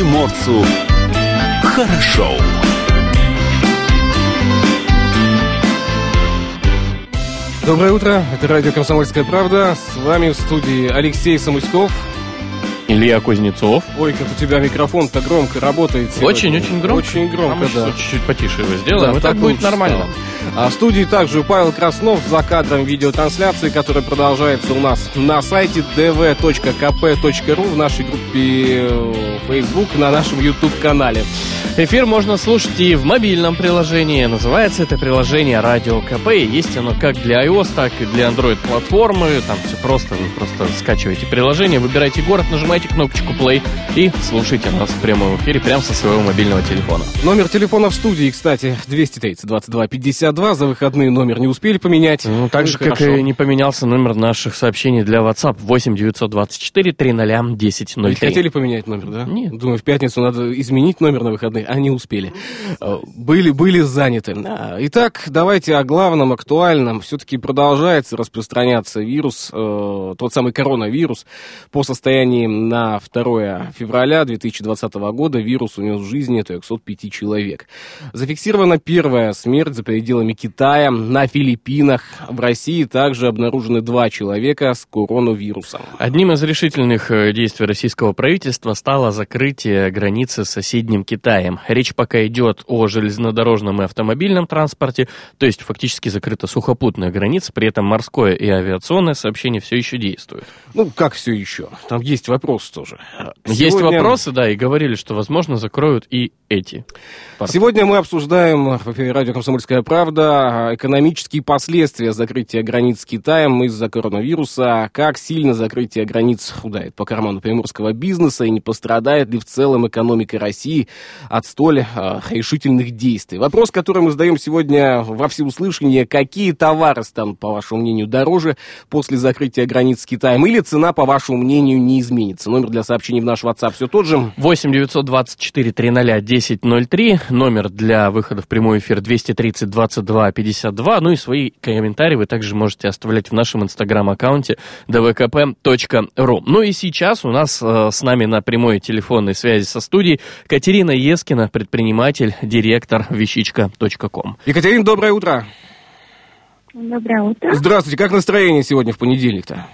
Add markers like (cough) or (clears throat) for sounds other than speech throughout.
Приморцу хорошо. Доброе утро, это радио «Комсомольская правда». С вами в студии Алексей Самуськов. Илья Кузнецов. Ой, как у тебя микрофон-то громко работает. Очень-очень громко. Очень громко, да. чуть-чуть потише его сделаем, Да, так будет нормально. А в студии также Павел Краснов за кадром видеотрансляции, которая продолжается у нас на сайте dv.kp.ru в нашей группе э, Facebook, на нашем YouTube-канале. Эфир можно слушать и в мобильном приложении. Называется это приложение Радио КП. И Есть оно как для iOS, так и для Android платформы. Там все просто. Вы просто скачиваете приложение, выбираете город, нажимаете кнопочку play и слушайте нас в прямом эфире прямо со своего мобильного телефона. Номер телефона в студии, кстати, 230 22 52. За выходные номер не успели поменять. Ну, так же, как хорошо. и не поменялся номер наших сообщений для WhatsApp 8 924 300 Не 1003. хотели поменять номер, да? Нет. Думаю, в пятницу надо изменить номер на выходные, а не успели. Э, Были, были заняты. А, Итак, давайте о главном, актуальном. Все-таки продолжается распространяться вирус, э, тот самый коронавирус. По состоянии на 2 февраля 2020 года вирус унес жизни 305 человек. Зафиксирована первая смерть за пределами Китая, на Филиппинах. В России также обнаружены два человека с коронавирусом. Одним из решительных э, действий российского правительства стало закрытие границы с соседним Китаем. Речь пока идет о железнодорожном и автомобильном транспорте, то есть фактически закрыта сухопутная граница, при этом морское и авиационное сообщение все еще действует. Ну, как все еще? Там есть вопрос тоже. Есть Сегодня- вопросы, да, и говорили, что, возможно, закроют и эти. порты. Сегодня мы обсуждаем в эфире радио «Комсомольская правда» экономические последствия закрытия границ с Китаем из-за коронавируса, как сильно закрытие границ ударит по карману приморского бизнеса и не пострадает ли в целом экономика России от столь э, решительных действий. Вопрос, который мы задаем сегодня во всеуслышание, какие товары станут, по вашему мнению, дороже после закрытия границ с Китаем, или цена, по вашему мнению, не изменится? Номер для сообщений в наш WhatsApp все тот же. 8 924 300 1003, номер для выхода в прямой эфир 230 22 52, ну и свои комментарии вы также можете оставлять в нашем инстаграм-аккаунте dvkp.ru. Ну и сейчас у нас э, с нами на прямой телефонной связи со студией Катерина Ескина, предприниматель, директор вещичка.ком. Екатерина, доброе утро. Доброе утро. Здравствуйте, как настроение сегодня в понедельник-то?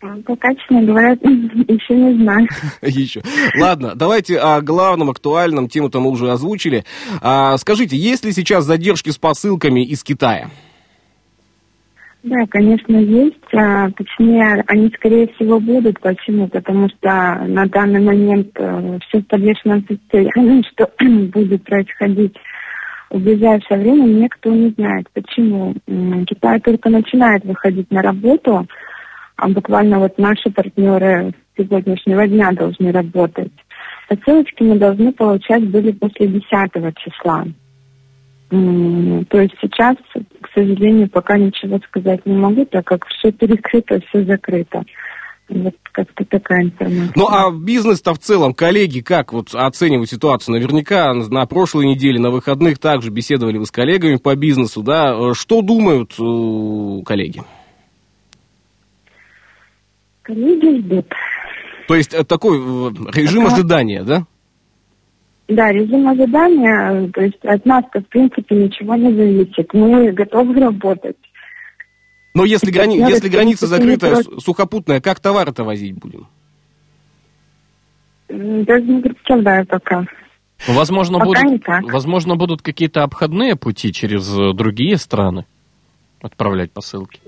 Пока, честно говоря, (laughs) еще не знаю. (laughs) Еще. Ладно, давайте о главном, актуальном, тему-то мы уже озвучили. А, скажите, есть ли сейчас задержки с посылками из Китая? Да, конечно, есть. А, точнее, они, скорее всего, будут. Почему? Потому что на данный момент все в подвешенном состоянии, что (clears throat) будет происходить в ближайшее время, никто не знает. Почему? Китай только начинает выходить на работу, а буквально вот наши партнеры сегодняшнего дня должны работать. Посылочки мы должны получать были после 10 числа. То есть сейчас, к сожалению, пока ничего сказать не могу, так как все перекрыто, все закрыто. Вот как-то такая информация. Ну, а бизнес-то в целом, коллеги, как вот оценивают ситуацию? Наверняка на прошлой неделе, на выходных также беседовали вы с коллегами по бизнесу, да? Э, Что думают э, коллеги? Коллеги ждут. То есть э, такой э, режим Ага. ожидания, да? Да, режим ожидания, э, то есть от нас-то, в принципе, ничего не зависит. Мы готовы работать. Но если, грани- если граница против. с- сухопутная, как товары-то возить будем? Даже не представляю пока. Возможно, Пока будут, возможно, будут какие-то обходные пути через другие страны отправлять посылки.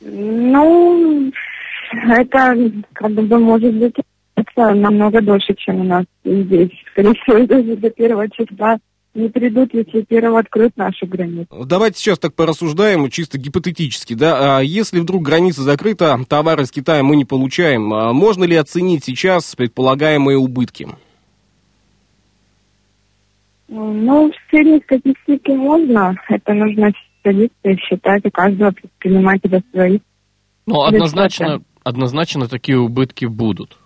Ну, это как бы может быть это намного дольше, чем у нас здесь. Скорее всего, (laughs) даже до первого числа не придут, если первого откроют нашу границу. Давайте сейчас так порассуждаем, чисто гипотетически, да, а если вдруг граница закрыта, товары из Китая мы не получаем, а можно ли оценить сейчас предполагаемые убытки? Ну, в средней статистике можно. Это нужно садиться и считать у каждого предпринимателя свои. Ну, однозначно, однозначно такие убытки будут.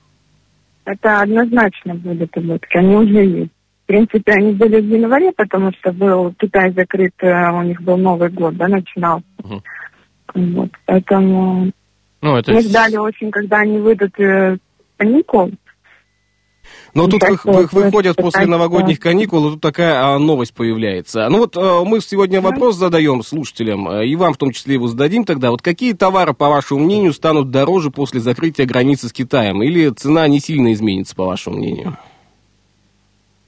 Это однозначно будут убытки. Они уже есть. В принципе, они были в январе, потому что был Китай закрыт, э, у них был Новый год, да, начинал. Мгм. Вот, поэтому Ну, это мы ждали очень, когда они выйдут э, каникул. Но тут вы, вы, выходят после новогодних каникул, и тут такая а, новость появляется. Ну вот а, мы сегодня вопрос задаем слушателям, а, и вам в том числе его зададим тогда. Вот какие товары, по вашему мнению, станут дороже после закрытия границы с Китаем? Или цена не сильно изменится, по вашему мнению?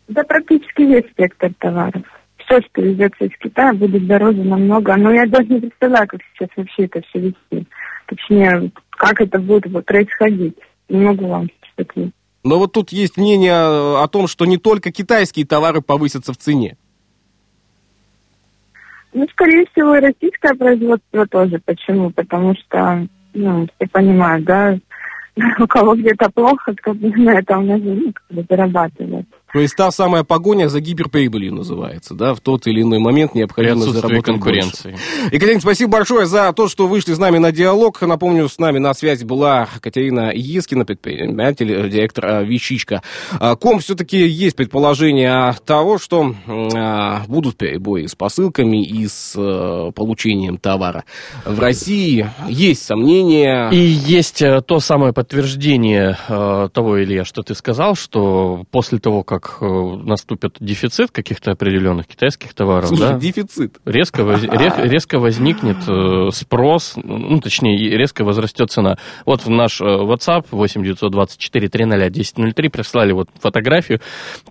Да практически весь спектр товаров. Все, что везется из Китая, будет дороже намного. Но я даже не представляю, как сейчас вообще это все вести. Точнее, как это будет происходить. Не могу вам сказать. Но вот тут есть мнение о том, что не только китайские товары повысятся в цене. Ну, скорее всего, и российское производство тоже. Почему? Потому что, ну, все понимают, да, (laughs) у кого где-то плохо, на этом можно как бы зарабатывать. То есть та самая погоня за гиперприбылью называется, да, в тот или иной момент необходимо заработать конкуренции. Больше. Екатерина, спасибо большое за то, что вышли с нами на диалог. Напомню, с нами на связи была Катерина Ескина, предприниматель, директор а, Вещичка. А, ком все-таки есть предположение того, что а, будут перебои с посылками и с получением товара. В России есть сомнения. И есть э, то самое подтверждение э, того, Илья, что ты сказал, что после того, как как э, наступит дефицит каких-то определенных китайских товаров, Слушай, да, дефицит. Резко, воз, (laughs) резко возникнет э, спрос, ну, точнее, резко возрастет цена. Вот в наш э, WhatsApp 8 924 300 1003 прислали вот фотографию.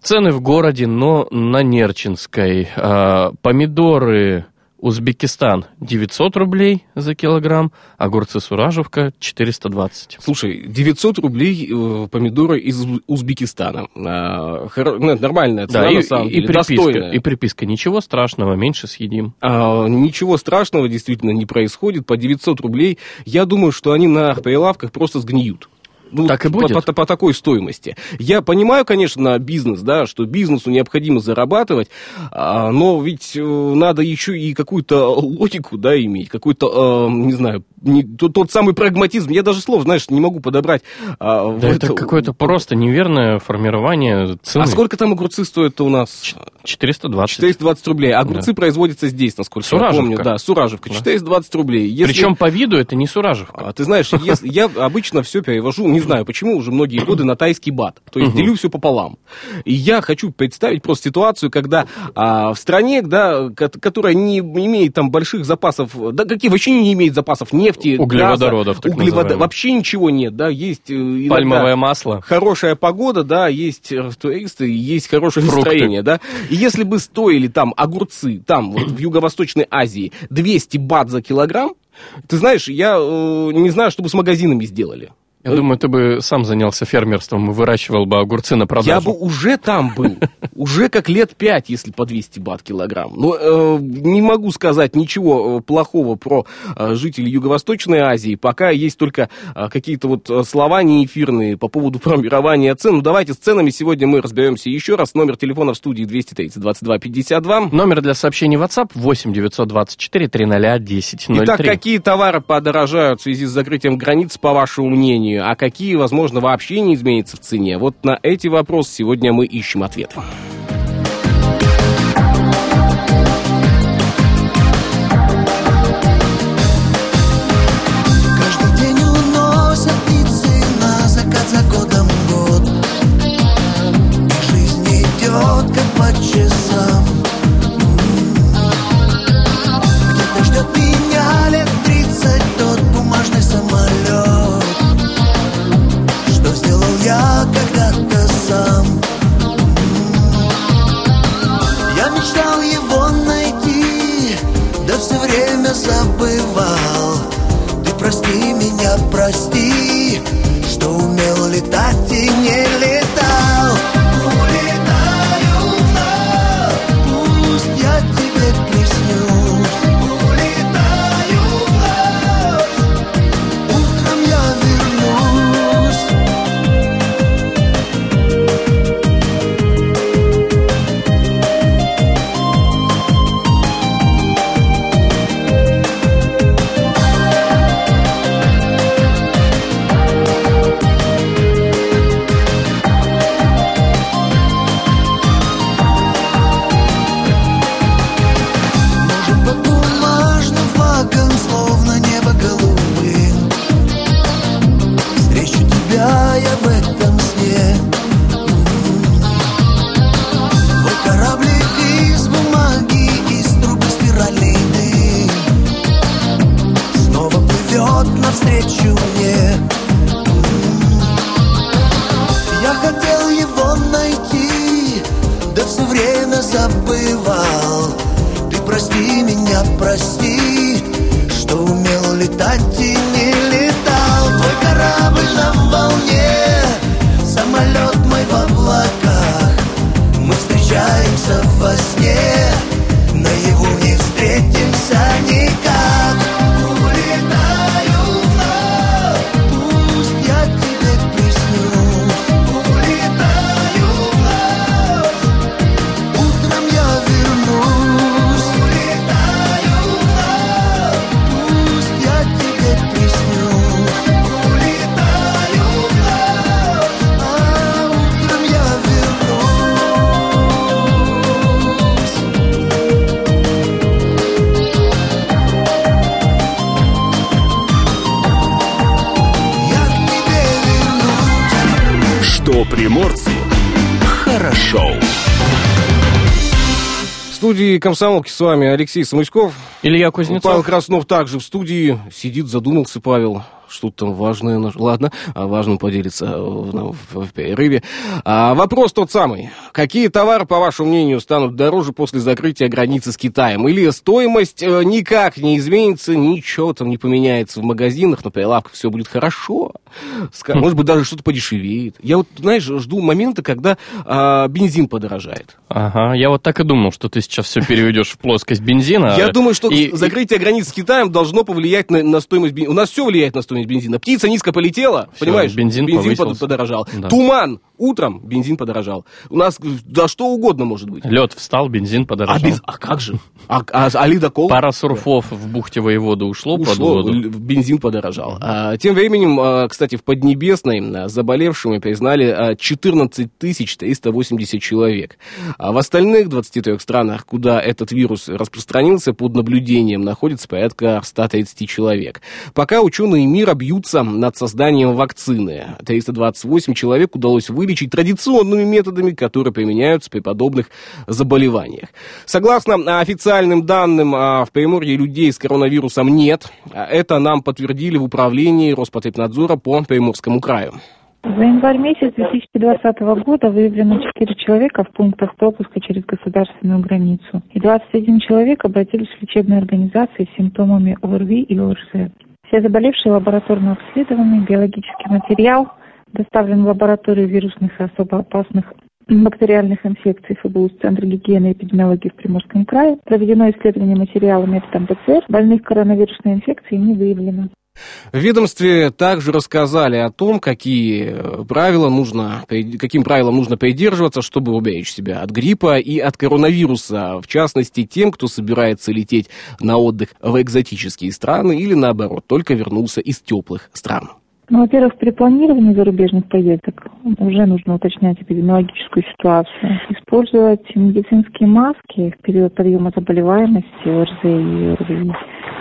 Цены в городе, но на Нерчинской. А, помидоры Узбекистан 900 рублей за килограмм, огурцы Суражевка 420. Слушай, 900 рублей э, помидоры из Узбекистана. А, хор... ну, нормальная цена, да, на самом и, деле, и приписка, достойная. И приписка, ничего страшного, меньше съедим. А, ничего страшного действительно не происходит. По 900 рублей, я думаю, что они на прилавках просто сгниют. Ну, так и будет. По, по, по такой стоимости. Я понимаю, конечно, бизнес, да, что бизнесу необходимо зарабатывать, а, но ведь э, надо еще и какую-то логику, да, иметь, какой-то, э, не знаю, не, тот, тот самый прагматизм. Я даже слов, знаешь, не могу подобрать. А, да это, это какое-то просто неверное формирование цены. А сколько там огурцы стоят у нас? 420. 420 рублей. Огурцы да. производятся здесь, насколько Суражевка. я помню. Да, Суражевка. 420 рублей. Если... Причем по виду это не Суражевка. А, ты знаешь, я обычно все перевожу, не знаю почему, уже многие годы на тайский бат. То есть делю все пополам. И я хочу представить просто ситуацию, когда а, в стране, да, которая не имеет там больших запасов, да какие вообще не имеет запасов нефти, углеводородов, газа, углевод... вообще ничего нет, да, есть э, пальмовое масло, хорошая погода, да, есть туристы, есть хорошее Фрукты. настроение, да. И если бы стоили там огурцы, там вот в Юго-Восточной Азии 200 бат за килограмм, ты знаешь, я э, не знаю, что бы с магазинами сделали. Я думаю, ты бы сам занялся фермерством и выращивал бы огурцы на продажу. Я бы уже там был. (laughs) Уже как лет пять, если по 200 бат килограмм. Но э, не могу сказать ничего э, плохого про э, жителей Юго-Восточной Азии. Пока есть только э, какие-то вот э, слова неэфирные по поводу (laughs) формирования цен. Ну, давайте с ценами сегодня мы разберемся еще раз. Номер телефона в студии 230 22 52. Номер для сообщений WhatsApp 8 924 300 1003. Итак, какие товары подорожают в связи с закрытием границ, по вашему мнению? А какие, возможно, вообще не изменятся в цене? Вот на эти вопросы сегодня мы ищем ответ. Прости меня, прости, что умел летать и не летал. Твой корабль на волне, самолет мой в облаках. Мы встречаемся во сне, студии комсомолки с вами Алексей Самуськов. Илья Павел Кузнецов. Краснов также в студии. Сидит, задумался Павел. Что-то там важное. наш- Ладно, а важным поделится э, в, в- в перерыве. А, вопрос тот самый. Какие товары, по вашему мнению, станут дороже после закрытия границы с Китаем? Или стоимость э, никак не изменится, ничего там не поменяется в магазинах, на прилавках все будет хорошо? (laughs) Может быть, даже что-то подешевеет. Я вот, знаешь, жду момента, когда а, бензин подорожает. Ага, я вот так и думал, что ты сейчас все переведешь в плоскость бензина. Я думаю, что закрытие границ с Китаем должно повлиять на стоимость бензина. У нас все влияет на стоимость бензина. Птица низко полетела, Всё, понимаешь? бензин под- повысился. подорожал. Да. Туман утром, бензин подорожал. У нас да что угодно может быть. Лед встал, бензин А, подорожал. без- а как же? А, а, а ледокол? Пара сурфов в бухте воевода ушло, под Ушло, воду. л- бензин подорожал. А, тем временем, а, кстати, в Поднебесной а, заболевшими признали а, 14 380 человек. А в остальных 23 странах, куда этот вирус распространился, под наблюдением находится порядка 130 человек. Пока ученые мира бьются над созданием вакцины. 328 человек удалось вылечить традиционными методами, которые применяются при подобных заболеваниях. Согласно а, официальным данным, а, в Приморье людей с коронавирусом нет. А Это нам подтвердили в управлении Роспотребнадзора по Приморскому краю. За январь месяц 2020 года выявлено 4 человека в пунктах пропуска через государственную границу. И 21 человек обратились в лечебные организации с симптомами ОРВИ и ОРЗ. Все заболевшие лабораторно обследованы, биологический материал доставлен в лабораторию вирусных и особо опасных бактериальных инфекций ФБУ Центра гигиены и эпидемиологии в Приморском крае. Проведено исследование материала методом ПЦР. Больных коронавирусной инфекцией не выявлено. В ведомстве также рассказали о том, какие правила нужно, каким правилам нужно придерживаться, чтобы уберечь себя от гриппа и от коронавируса. В частности, тем, кто собирается лететь на отдых в экзотические страны или, наоборот, только вернулся из теплых стран. Ну, во-первых, при планировании зарубежных поездок уже нужно уточнять эпидемиологическую ситуацию. Использовать медицинские маски в период подъема заболеваемости ОРЗ и ОРВИ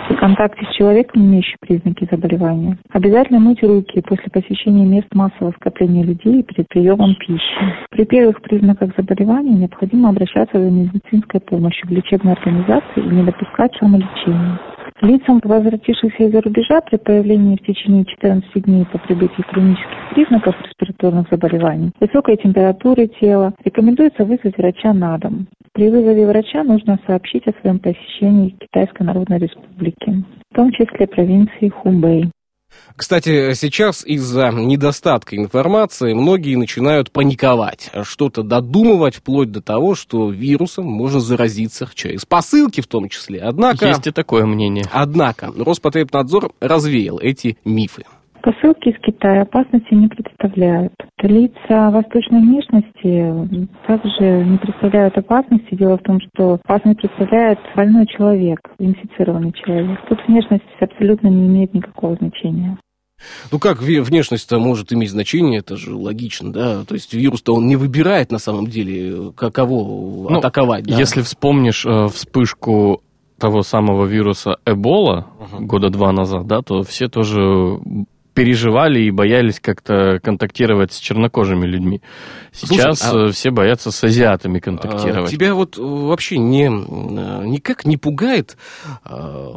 при контакте с человеком, имеющим признаки заболевания. Обязательно мыть руки после посещения мест массового скопления людей перед приемом пищи. При первых признаках заболевания необходимо обращаться за медицинской помощью в лечебной организации и не допускать самолечения. Лицам, возвратившихся из-за рубежа при появлении в течение 14 дней по прибытии клинических признаков респираторных заболеваний, высокой температуры тела, рекомендуется вызвать врача на дом. При вызове врача нужно сообщить о своем посещении Китайской Народной Республики, в том числе провинции Хубэй. Кстати, сейчас из-за недостатка информации многие начинают паниковать, что-то додумывать, вплоть до того, что вирусом можно заразиться через посылки в том числе. Однако, Есть и такое мнение. однако Роспотребнадзор развеял эти мифы. Посылки из Китая опасности не представляют. Лица восточной внешности также не представляют опасности. Дело в том, что опасность представляет больной человек, инфицированный человек. Тут внешность абсолютно не имеет никакого значения. Ну как внешность-то может иметь значение, это же логично, да? То есть вирус-то он не выбирает на самом деле, каково Ну, атаковать. да? Если вспомнишь э, вспышку того самого вируса Эбола года два назад, да, то все тоже переживали и боялись как-то контактировать с чернокожими людьми. Сейчас Слушай, а- э, все боятся с азиатами А, контактировать. Тебя вот э, вообще не, э, никак не пугает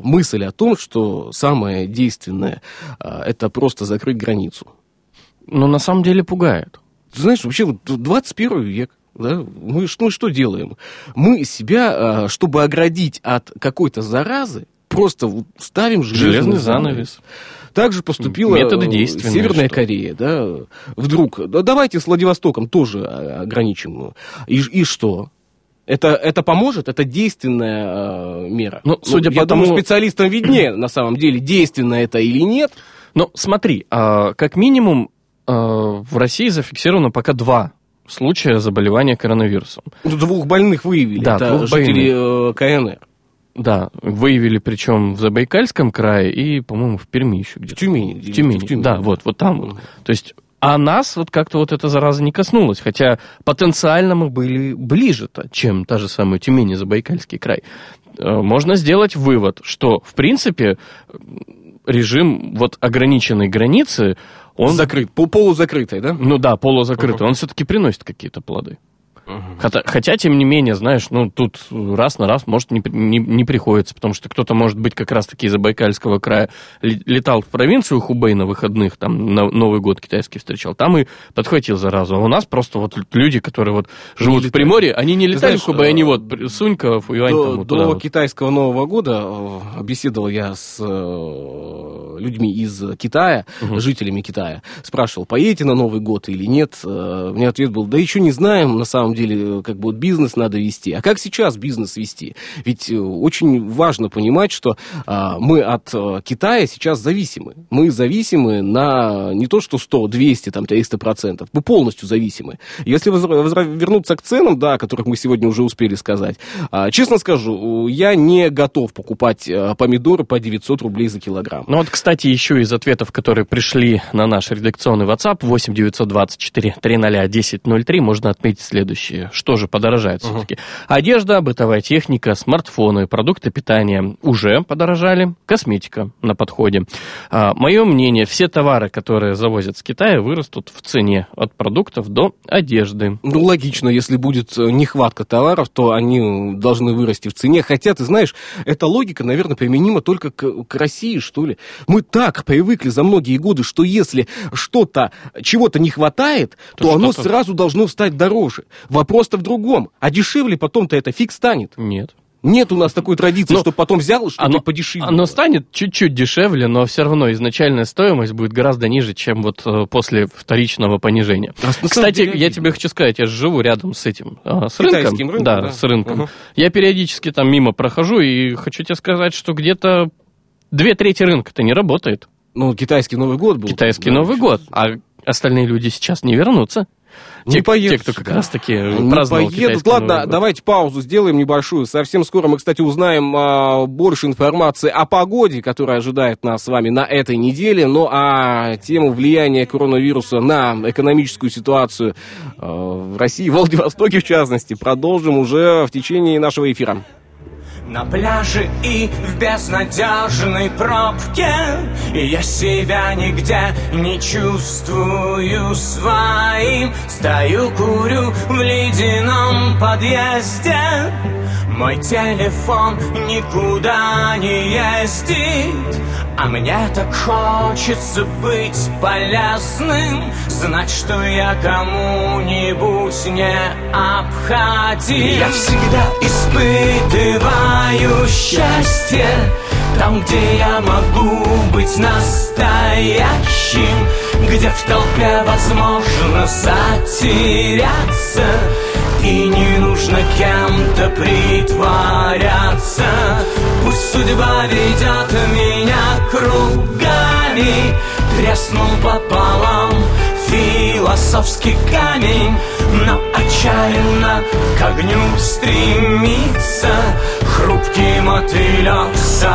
мысль о том, что самое действенное это просто закрыть границу? Но на самом деле пугает. Ты знаешь, вообще вот 21 век, да, мы, мы что делаем? Мы себя, чтобы оградить от какой-то заразы, просто ставим железный, Железный занавес. Так же поступила Методы э, Северная что? Корея, да, вдруг, да давайте с Владивостоком тоже э, ограничим. И, и что? Это, это поможет? Это действенная э, мера? Ну, судя я по думаю, тому- специалистам виднее, на самом деле, действенно это или нет. Ну, смотри, а, как минимум а, в России зафиксировано пока два случая заболевания коронавирусом. Ну, Двух больных выявили. Да, это двух жители э, КНР. Да, выявили причем в Забайкальском крае и, по-моему, в Перми еще В где-то. Тюмени. В Тюмени, В Тюмени. да, вот, вот там вот. То есть, а нас вот как-то вот эта зараза не коснулась, хотя потенциально мы были ближе-то, чем та же самая Тюмень и Забайкальский край. Э, Можно сделать вывод, что, в принципе, режим вот ограниченной границы, он, Закрыт, пол- полузакрытый, да? ну да, полузакрытый, он все-таки приносит какие-то плоды. Хотя, хотя, тем не менее, знаешь, ну, тут раз на раз, может, не, не, не приходится, потому что кто-то, может быть, как раз-таки из Забайкальского края летал в провинцию Хубэй на выходных, там, на Новый год китайский встречал, там и подхватил заразу. А у нас просто вот люди, которые вот живут в. Приморье, они не летали знаешь, в Хубэй, они э, вот при- Сунька, Фуюань, До, там, вот до вот. китайского Нового года э, беседовал я с э, людьми из Китая, жителями Китая. Спрашивал, поедете на Новый год или нет. Меня ответ был, да еще не знаем, на самом деле, э, как бы вот бизнес надо вести. А как сейчас бизнес вести? Ведь э, очень важно понимать, что а, мы от э, Китая сейчас зависимы. Мы зависимы на не то что 100, 200, там, 300 процентов. Мы полностью зависимы. Если возра- возра- вернуться к ценам, да, о которых мы сегодня уже успели сказать, а, честно скажу, я не готов покупать помидоры по 900 рублей за килограмм. Ну вот, кстати, еще из ответов, которые пришли на наш редакционный WhatsApp 8 924 300 1003, можно отметить следующее. Что же подорожает все-таки? Одежда, бытовая техника, смартфоны, продукты питания уже подорожали. Косметика на подходе. А, мое мнение, все товары, которые завозят с Китая, вырастут в цене от продуктов до одежды. Ну, логично, если будет э, нехватка товаров, то они должны вырасти в цене. Хотя, ты знаешь, эта логика, наверное, применима только к, к России, что ли. Мы так привыкли за многие годы, что если что-то, чего-то не хватает, то, То оно сразу должно стать дороже. Вопрос-то в другом. А дешевле потом-то это фиг станет. Нет. Нет у нас такой традиции, Но что потом взял, что-то Оно, подешевле. оно станет чуть-чуть дешевле, но все равно изначальная стоимость будет гораздо ниже, чем вот э, после вторичного понижения. А Кстати, деле я тебе хочу сказать, я живу рядом с этим, э, с Китайским рынком. рынком, да, да? с рынком. Мгм. Я периодически там мимо прохожу и хочу тебе сказать, что где-то две трети рынка-то не работает. Ну, китайский Новый год был. Китайский Да, Новый год, а остальные люди сейчас не вернутся. Не те, поедут те, кто как сюда. раз-таки Не поедут. Ладно, Новый год. давайте паузу сделаем небольшую. Совсем скоро мы, кстати, узнаем а, больше информации о погоде, которая ожидает нас с вами на этой неделе. Ну а тему влияния коронавируса на экономическую ситуацию а, в России, в Владивостоке в частности, продолжим уже в течение нашего эфира. На пляже и в безнадежной пробке. Я себя нигде не чувствую своим. Стою, курю в ледяном подъезде Мой телефон никуда не ездит А мне так хочется быть полезным. Знать, что я кому-нибудь не обходим Я всегда испытываю счастье Там, где я могу быть настоящим Где в толпе возможно затеряться И не нужно кем-то притворяться. Пусть судьба ведет меня кругами Треснул пополам философский камень Но отчаянно к огню стремится. Хрупкий мотылек самоубийца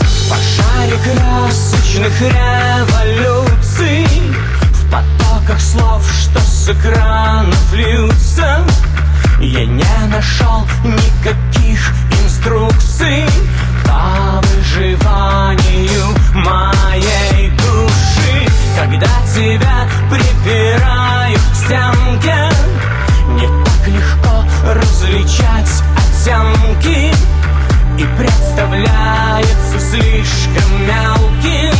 В пожаре красочных революций В потоках слов, с экранов льются. Я не нашел никаких инструкций По выживанию моей души. Когда тебя припирают к стенке Не так легко различать оттенки. И представляется слишком мелким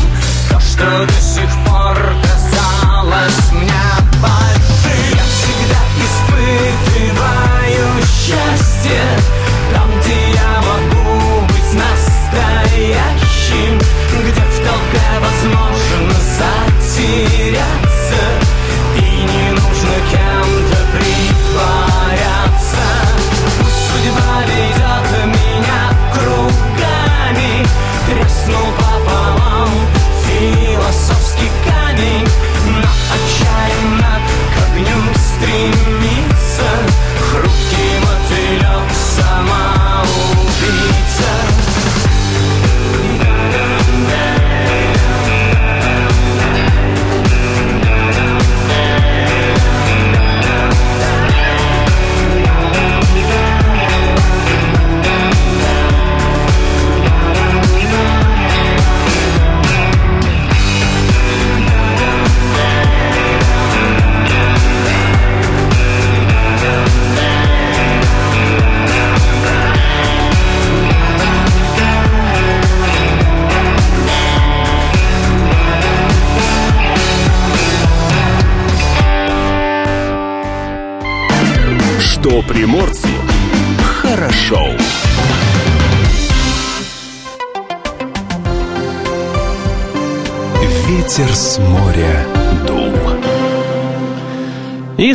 То, что до сих пор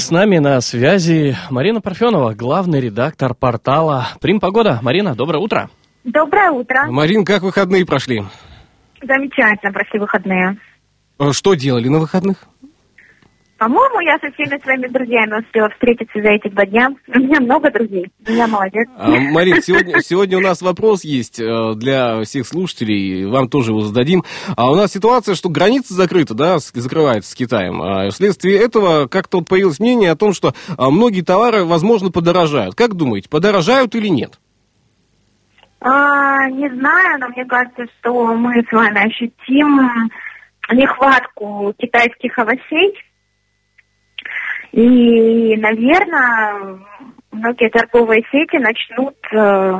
с нами на связи Марина Парфенова, главный редактор портала Прим Погода. Марина, доброе утро. Доброе утро. Марин, как выходные прошли? Замечательно прошли выходные. Э, Что делали на выходных? По-моему, я со всеми своими друзьями успела встретиться за эти два дня. (laughs) У меня много друзей. Я молодец. А, Марин, сегодня, сегодня у нас вопрос есть э, для всех слушателей, вам тоже его зададим. А у нас ситуация, что граница закрыта, да, закрывается с Китаем. А вследствие этого как-то вот появилось мнение о том, что а, многие товары, возможно, подорожают. Как думаете, подорожают или нет? А, не знаю, но мне кажется, что мы с вами ощутим нехватку китайских овощей. И, наверное, многие торговые сети начнут э,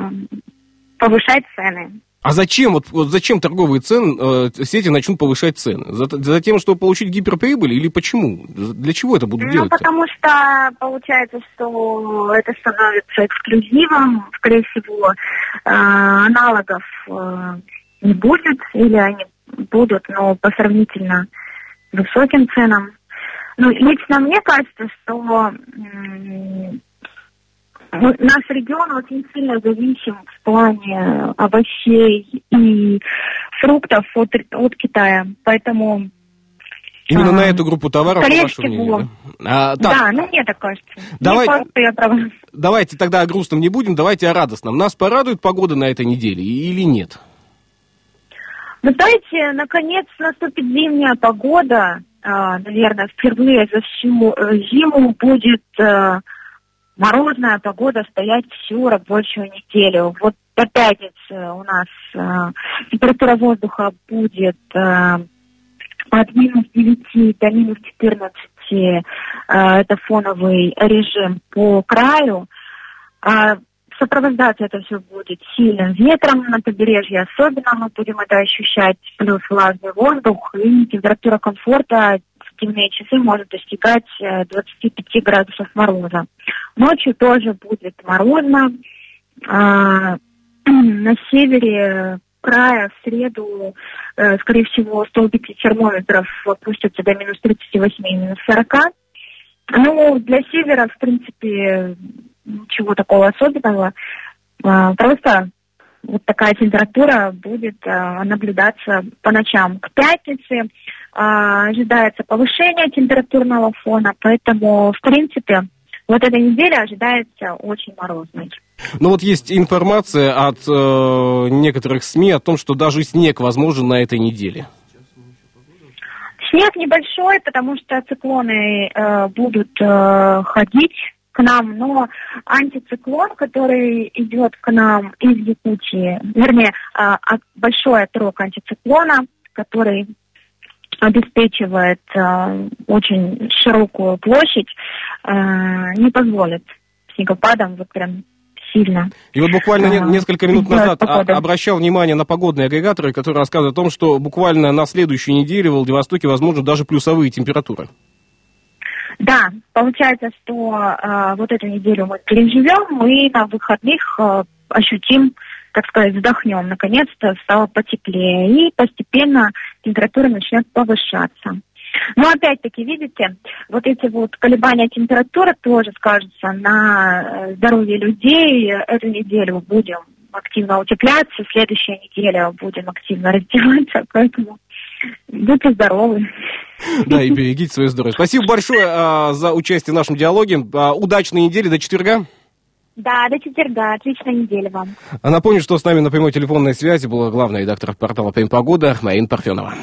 повышать цены. А зачем, вот, вот зачем торговые цены, э, сети начнут повышать цены? За, за тем, чтобы получить гиперприбыль или почему? Для чего это будут Ну, делать? потому что получается, что это становится эксклюзивом, скорее всего, э, аналогов э, не будет, или они будут, но по сравнительно высоким ценам. Ну, лично мне кажется, что наш регион очень сильно зависим в плане овощей и фруктов от, от Китая. Поэтому Именно а, на эту группу товаров, по вашему мнению, да? А, так, Да, ну мне так кажется. Давай- Мне кажется, давайте тогда о грустном не будем, давайте о радостном. Нас порадует погода на этой неделе или нет? Вы знаете, наконец наступит зимняя погода. А, наверное, впервые за всю э, зиму будет э, морозная погода стоять всю рабочую неделю. Вот до пятницы у нас э, температура воздуха будет от минус 9 до минус 14. э, это фоновый режим по краю. Сопровождаться это все будет сильным ветром на побережье, особенно мы будем это ощущать, плюс влажный воздух и температура комфорта в дневные часы может достигать э, 25 градусов мороза. Ночью тоже будет морозно. А, (clears throat) на севере края в среду, э, скорее всего, столбики термометров опустятся до минус 38 и минус 40. Ну, для севера, в принципе, ничего такого особенного. А, Просто вот такая температура будет а, наблюдаться по ночам. К пятнице а, ожидается повышение температурного фона, поэтому, в принципе, вот эта неделя ожидается очень морозной. Ну вот есть информация от э, некоторых СМИ о том, что даже снег возможен на этой неделе. Снег небольшой, потому что циклоны э, будут э, ходить к нам, но антициклон, который идет к нам из Якутии, вернее, от- большой отрок антициклона, который обеспечивает э, очень широкую площадь, э, не позволит снегопадам вот прям сильно. И вот буквально А, несколько минут назад а- погода. обращал внимание на погодные агрегаторы, которые рассказывают о том, что буквально на следующей неделе в Владивостоке возможно даже плюсовые температуры. Да, получается, что э, вот эту неделю мы переживем, и на выходных э, ощутим, так сказать, вздохнем. Наконец-то стало потеплее, и постепенно температура начнет повышаться. Но опять-таки, видите, вот эти вот колебания температуры тоже скажутся на э, здоровье людей. Эту неделю будем активно утепляться, следующая неделя будем активно (laughs) раздеваться, поэтому будьте здоровы. Да, и берегите свое здоровье. Спасибо большое а, за участие в нашем диалоге. А, удачной недели, до четверга. Да, до четверга. Отличной недели вам. А Напомню, что с нами на прямой телефонной связи была главный редактор портала «Прям погода» Марина Парфенова.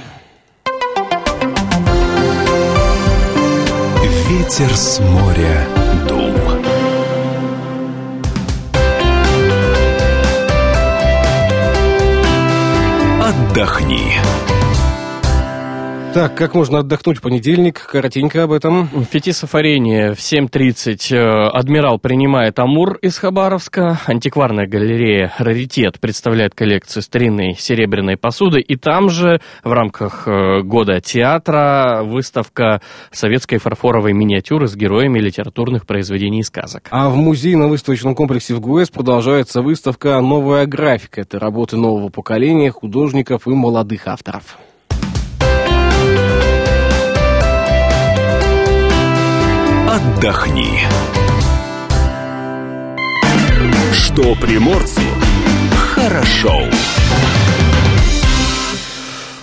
Ветер с моря дул. Отдохни. Так, как можно отдохнуть в понедельник? Коротенько об этом. В пяти Сафарине в 7.30 э, адмирал принимает Амур из Хабаровска. Антикварная галерея «Раритет» представляет коллекцию старинной серебряной посуды. И там же в рамках э, года театра выставка советской фарфоровой миниатюры с героями литературных произведений и сказок. А в музейно-выставочном комплексе в ГУЭС продолжается выставка «Новая графика». Это работы нового поколения художников и молодых авторов. Отдохни. Что приморцу хорошо.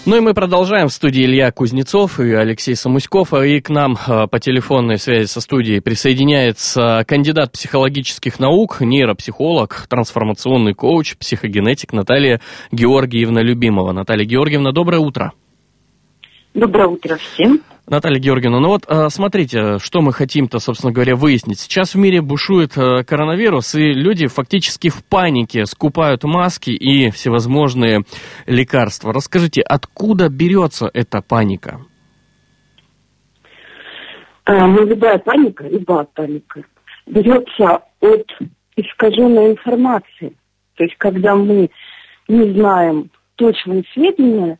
Ну и мы продолжаем. В студии Илья Кузнецов и Алексей Самуськов. И к нам э, по телефонной связи со студией присоединяется кандидат психологических наук, нейропсихолог, трансформационный коуч, психогенетик Наталья Георгиевна Любимова. Наталья Георгиевна, доброе утро. Доброе утро всем. Наталья Георгиевна, ну вот э, смотрите, что мы хотим-то, собственно говоря, выяснить. Сейчас в мире бушует э, коронавирус, и люди фактически в панике скупают маски и всевозможные лекарства. Расскажите, откуда берется эта паника? А, ну, любая паника, любая паника берется от искаженной информации. То есть, когда мы не знаем точные сведения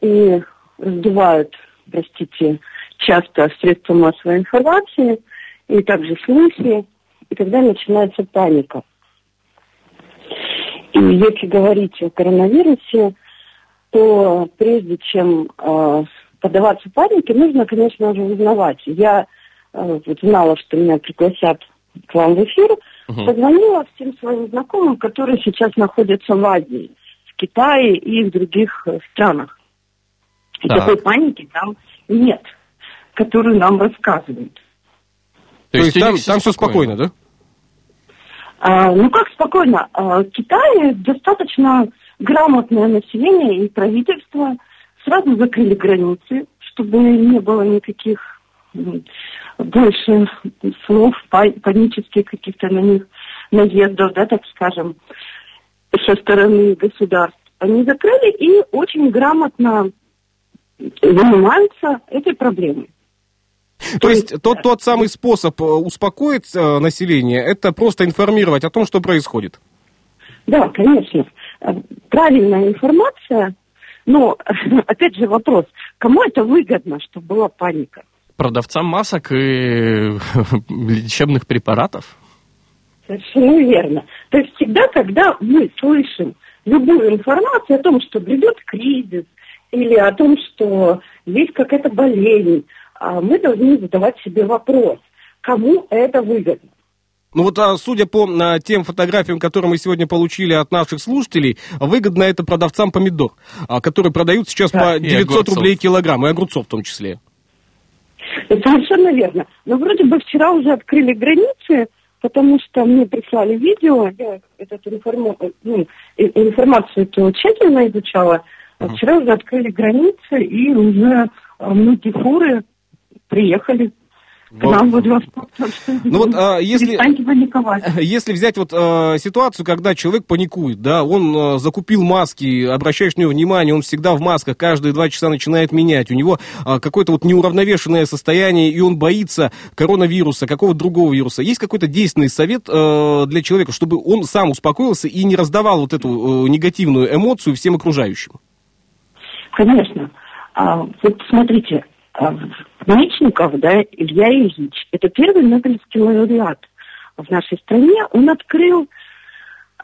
и раздувают, простите, часто средства массовой информации и также слухи, и тогда начинается паника. И если говорить о коронавирусе, то прежде чем э, поддаваться панике, нужно, конечно же, узнавать. Я э, вот знала, что меня пригласят к вам в эфир, Мгм. позвонила всем своим знакомым, которые сейчас находятся в Азии, в Китае и в других э, странах. И Так. такой паники там нет, которую нам рассказывают. То, есть у там, там все спокойно, да? А, ну как спокойно? А, в Китае достаточно грамотное население и правительство сразу закрыли границы, чтобы не было никаких больше слов па- панических каких-то на них наездов, да, так скажем, со стороны государств. Они закрыли и очень грамотно занимаются этой проблемой. То есть тот, тот самый способ э, успокоить э, население, это просто информировать о том, что происходит. Да, конечно. Э, Правильная информация, но (laughs) опять же вопрос, кому это выгодно, чтобы была паника? Продавцам масок и (laughs) лечебных препаратов? Совершенно верно. То есть всегда, когда мы слышим любую информацию о том, что грядет кризис, или о том, что есть какая-то болезнь, а, мы должны задавать себе вопрос, кому это выгодно. Ну вот, а, судя по а, тем фотографиям, которые мы сегодня получили от наших слушателей, выгодно это продавцам помидор, которые продают сейчас Да. по И 900 огурцов. рублей килограмм, и огурцов в том числе. Совершенно верно. Но вроде бы вчера уже открыли границы, потому что мне прислали видео, я эту информа- ну, информацию тщательно изучала. А Вчера уже открыли границы, и уже а, многие фуры приехали Вам буду воспользоваться. Ну вот, а, если-. (laughs) Если взять вот э, ситуацию, когда человек паникует, да, он э, закупил маски, обращаешь на него внимание, он всегда в масках, каждые два часа начинает менять, у него э, какое-то вот неуравновешенное состояние, и он боится коронавируса, какого-то другого вируса. Есть какой-то действенный совет э, для человека, чтобы он сам успокоился и не раздавал вот эту э, негативную эмоцию всем окружающим? Конечно. А, вот смотрите, а, Мечников, да, Илья Ильич, это первый Нобелевский лауреат в нашей стране. Он открыл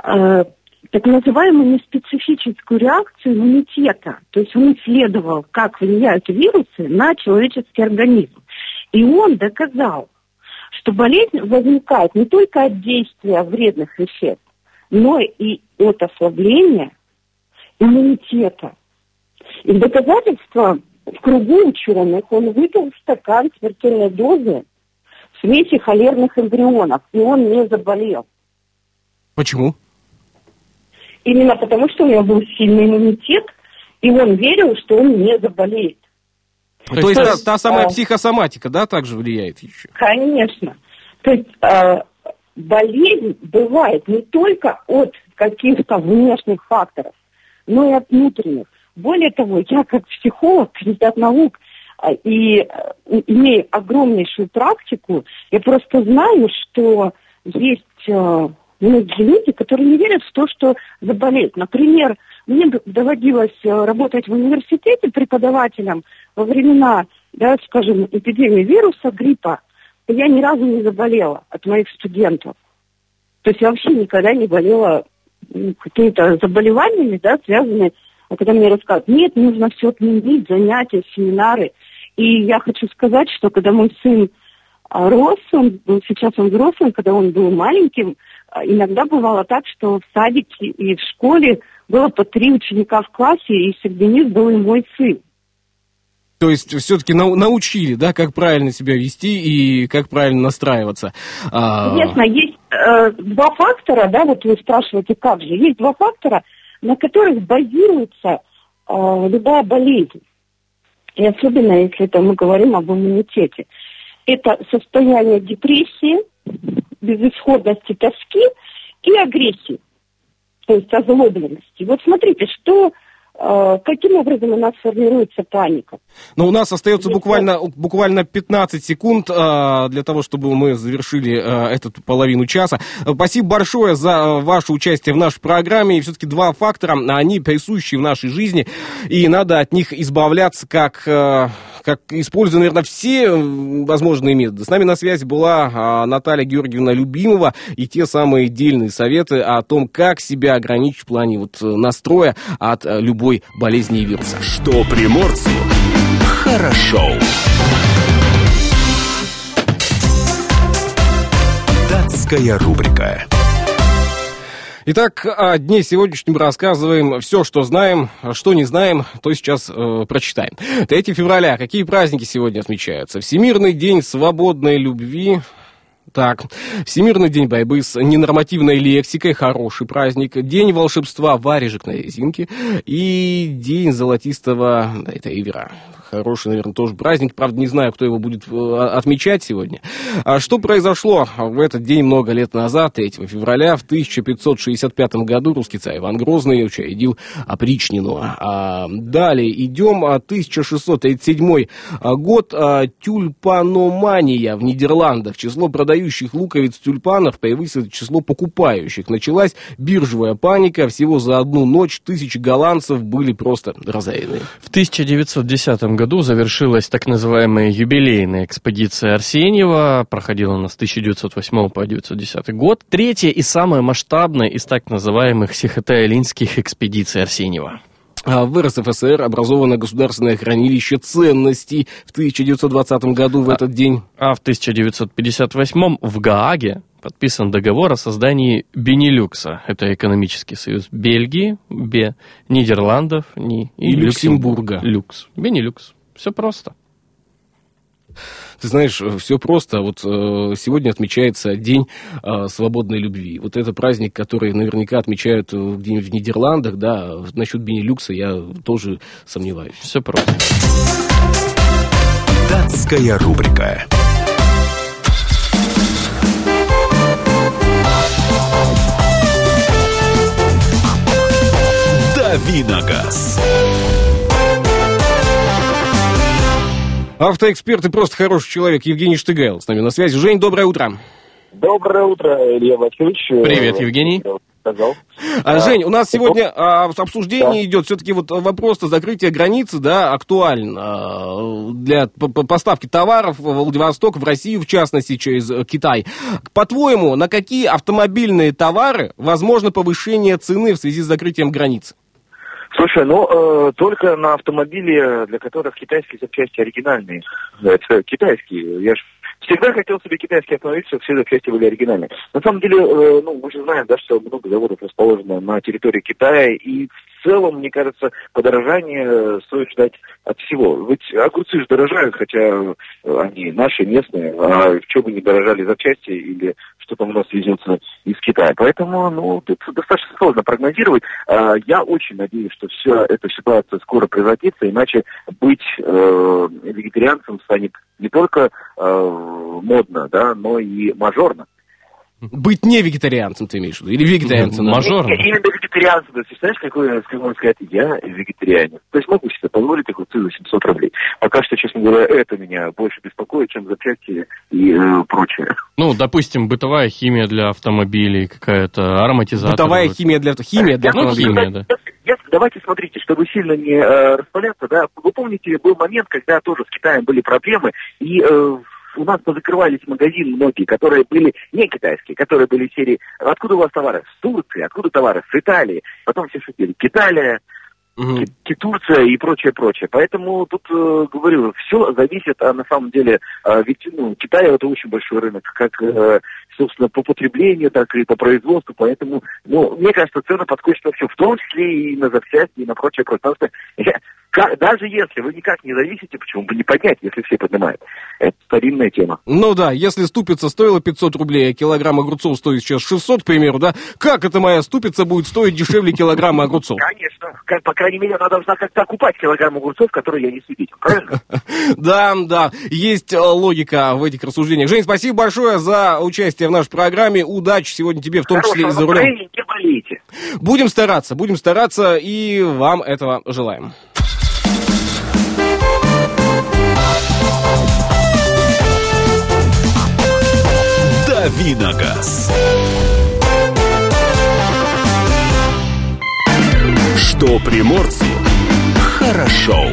э, так называемую неспецифическую реакцию иммунитета. То есть он исследовал, как влияют вирусы на человеческий организм. И он доказал, что болезнь возникает не только от действия вредных веществ, но и от ослабления иммунитета. И в доказательство в кругу ученых он выпил стакан смертельной дозы смеси холерных эмбрионов, и он не заболел. Почему? Именно потому, что у него был сильный иммунитет, и он верил, что он не заболеет. То, есть та, та самая а, психосоматика, да, также влияет еще? Конечно. То есть э, болезнь бывает не только от каких-то внешних факторов, но и от внутренних. Более того, я как психолог, кандидат наук, и э, имея огромнейшую практику, я просто знаю, что есть э, многие люди, которые не верят в то, что заболеют. Например, мне доводилось э, работать в университете преподавателем во времена, да, скажем, эпидемии вируса, гриппа. Я ни разу не заболела от моих студентов. То есть я вообще никогда не болела какими-то заболеваниями, да, связанными, а когда мне рассказывают, нет, нужно все отменить, занятия, семинары. И я хочу сказать, что когда мой сын а, рос, он сейчас он взрослый, когда он был маленьким, а, иногда бывало так, что в садике и в школе было по три ученика в классе, и среди них был и мой сын. То есть все-таки научили, да, как правильно себя вести и как правильно настраиваться. А, Конечно, есть э, два фактора, да, вот вы спрашиваете, как же. Есть два фактора, на которых базируется э, любая болезнь. И особенно, если это мы говорим об иммунитете. Это состояние депрессии, безысходности, тоски и агрессии. То есть озлобленности. Вот смотрите, что, каким образом у нас формируется паника. Но у нас остается буквально, буквально 15 секунд а, для того, чтобы мы завершили а, эту половину часа. Спасибо большое за ваше участие в нашей программе. И все-таки два фактора, они присущи в нашей жизни, и надо от них избавляться, как, как используя, наверное, все возможные методы. С нами на связи была Наталья Георгиевна Любимова и те самые дельные советы о том, как себя ограничить в плане вот, э, настроя от э, любой болезни и вируса. Что приморцу хорошо. Датская рубрика. Итак, о дне сегодняшнем рассказываем все, что знаем, а что не знаем, то сейчас э, прочитаем. 3 февраля. Какие праздники сегодня отмечаются? Всемирный день свободной любви. Так, Всемирный день борьбы с ненормативной лексикой, хороший праздник. День волшебства варежек на резинке. И день золотистого... Да, это Ивера. Хороший, наверное, тоже праздник. Правда, не знаю, кто его будет э, отмечать сегодня. А что произошло в этот день много лет назад, 3 февраля, в 1565 году русский царь Иван Грозный учредил опричнину. А далее идем, а, 1637 год, а, тюльпаномания в Нидерландах. Число продающих луковиц тюльпанов превысило число покупающих. Началась биржевая паника. Всего за одну ночь тысячи голландцев были просто разорены. В 1910 году завершилась так называемая юбилейная экспедиция Арсеньева. Проходила она с 1908 по 1910 год. Третья и самая масштабная из так называемых сихотэ-алинских экспедиций Арсеньева. А В РСФСР образовано государственное хранилище ценностей в 1920 году в А- этот день. А в 1958 в Гааге подписан договор о создании Бенилюкса. Это экономический союз Бельгии, Б, Нидерландов Ни, И Люксембурга. Люкс. Бенилюкс. Все просто. Ты знаешь, э, все просто. Вот э, сегодня отмечается День э, свободной любви. Вот это праздник, который наверняка отмечают э, где-нибудь в Нидерландах, да. Насчет Бенилюкса я тоже сомневаюсь. Все просто. Датская рубрика. Давиногаз. Автоэксперт и просто хороший человек Евгений Штыгайл с нами на связи. Жень, доброе утро. Доброе утро, Илья Васильевич. Привет, Евгений. Сказал. А, А, Жень, у нас ну, сегодня а, обсуждение Да. идет. Все-таки вот вопрос закрытия границы, да, актуален а, для п- п- поставки товаров в Владивосток, в Россию, в частности, через э, Китай. По-твоему, на какие автомобильные товары возможно повышение цены в связи с закрытием границ? Слушай, ну э, только на автомобили, для которых китайские запчасти оригинальные. Это китайские. Я ж всегда хотел себе китайский автомобиль, чтобы все запчасти были оригинальные. На самом деле, э, ну, мы же знаем, да, что много заводов расположено на территории Китая, и целом, мне кажется, подорожание э, стоит ждать от всего. Ведь огурцы же дорожают, хотя э, они наши, местные, а в чем бы не дорожали запчасти или что там у нас везется из Китая. Поэтому, ну, тут достаточно сложно прогнозировать. А, Я очень надеюсь, что вся эта ситуация скоро превратится, иначе быть э, вегетарианцем станет не только э, модно, да, но и мажорно. Быть не вегетарианцем, ты имеешь в виду? Или вегетарианцем? И- Именно вегетарианцем, то есть, знаешь, какой, как можно сказать, я вегетарианец. То есть могу себе позволить огурцы за 700 рублей. Пока что, честно говоря, это меня больше беспокоит, чем запчасти и э, прочее. Ну, допустим, бытовая химия для автомобилей, какая-то ароматизатор. Бытовая Вот. химия для, химия для Ну, автомобиля. химия, да. Если- давайте смотрите, чтобы сильно не э, распаляться, да, вы помните, был момент, когда тоже с Китаем были проблемы, и э, у нас позакрывались магазины многие, которые были не китайские, которые были из серии «Откуда у вас товары?» С Турции, откуда товары? С Италии. Потом все шутили «Киталия». Ки- Турция и прочее, прочее. Поэтому тут, э, говорю, все зависит, а на самом деле, э, ведь ну, Китай это очень большой рынок, как, э, собственно, по потреблению, так и по производству. Поэтому, ну, мне кажется, цены подскочат все, в том числе и на запчасти, и на прочее, прочее. Потому что э, ка- даже если вы никак не зависите, почему бы не поднять, если все поднимают? Это старинная тема. Ну да, если ступица стоила 500 рублей, а килограмм огурцов стоит сейчас 600, к примеру, да, как это моя ступица будет стоить дешевле килограмма огурцов? Конечно. Как, по крайней мере, она должна как-то окупать килограмм огурцов, которые я не детям. Правильно? (laughs) Да, да, есть э, логика в этих рассуждениях. Жень, спасибо большое за участие в нашей программе. Удачи сегодня тебе, в том числе и за рулем. не. Будем стараться, будем стараться, и вам этого желаем. Давиногаз. Что приморцу хорошо.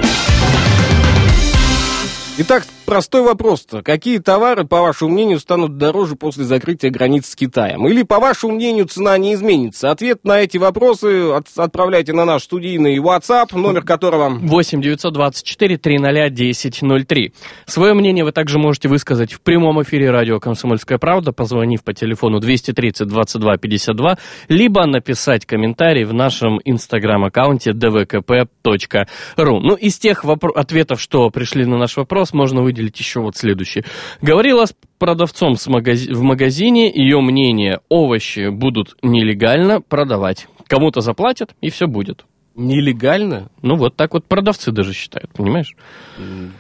Итак, простой вопрос-то. Какие товары, по вашему мнению, станут дороже после закрытия границ с Китаем? Или, по вашему мнению, цена не изменится? Ответ на эти вопросы от- отправляйте на наш студийный WhatsApp, номер которого... 8 924 300 1003. Свое мнение вы также можете высказать в прямом эфире радио «Комсомольская правда», позвонив по телефону 230 22 52, либо написать комментарий в нашем инстаграм-аккаунте dvkp.ru. Ну, из тех ответов, что пришли на наш вопрос, можно выделить еще вот следующее. Говорила с продавцом с магази- в магазине, ее мнение, овощи будут нелегально продавать. Кому-то заплатят, и все будет. Нелегально? Ну, вот так вот продавцы даже считают, понимаешь?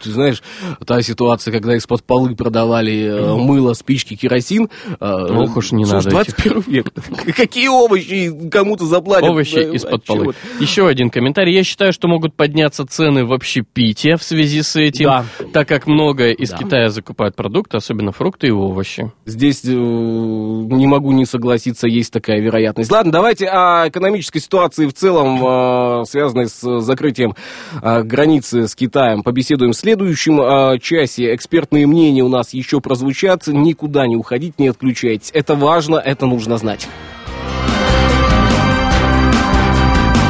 Ты знаешь, та ситуация, когда из-под полы продавали э, мыло, спички, керосин... э, Ох уж не слушай, надо этих. 21 век. (laughs) Какие овощи кому-то заплатят? Овощи Да, из-под полы. Еще один комментарий. Я считаю, что могут подняться цены в общепите в связи с этим, Да. так как много из Да. Китая закупают продукты, особенно фрукты и овощи. Здесь э, не могу не согласиться, есть такая вероятность. Ладно, давайте о экономической ситуации в целом, э, связанной с закрытием э, границы с Китаем, побеседуем в следующем э, часе. Экспертные мнения у нас еще прозвучат. Никуда не уходить, не отключайтесь. Это важно, это нужно знать.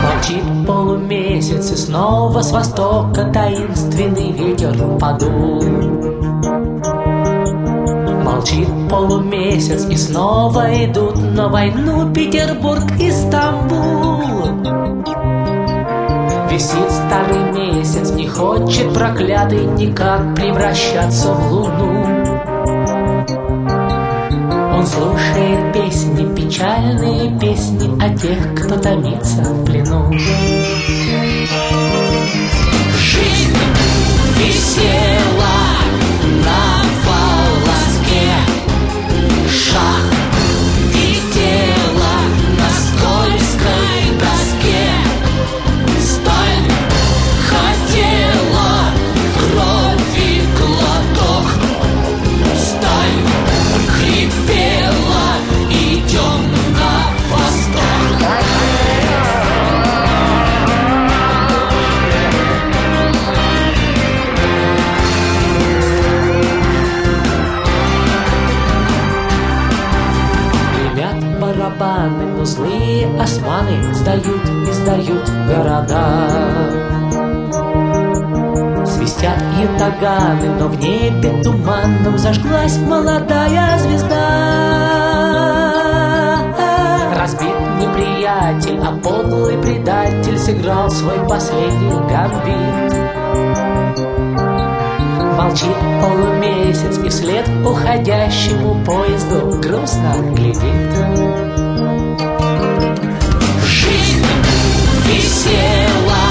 Молчит полумесяц, и снова с востока таинственный ветер подул. Молчит полумесяц, и снова идут на войну Петербург и Стамбул. Висит старый месяц, не хочет проклятый никак превращаться в луну. Он слушает песни, печальные песни о тех, кто томится в плену. Жизнь висела на барабаны, но злые османы сдают и сдают города. Свистят и таганы, но в небе туманном зажглась молодая звезда. Разбит неприятель, а подлый предатель сыграл свой последний гамбит. Молчит полумесяц и вслед уходящему поезду грустно глядит. Жизнь висела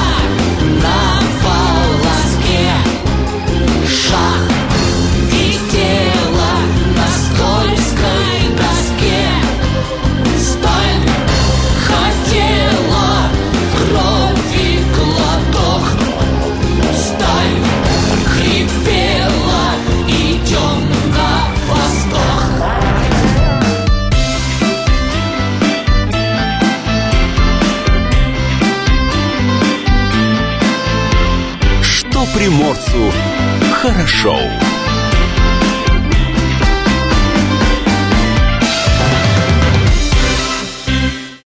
на волоске, приморцу хорошо.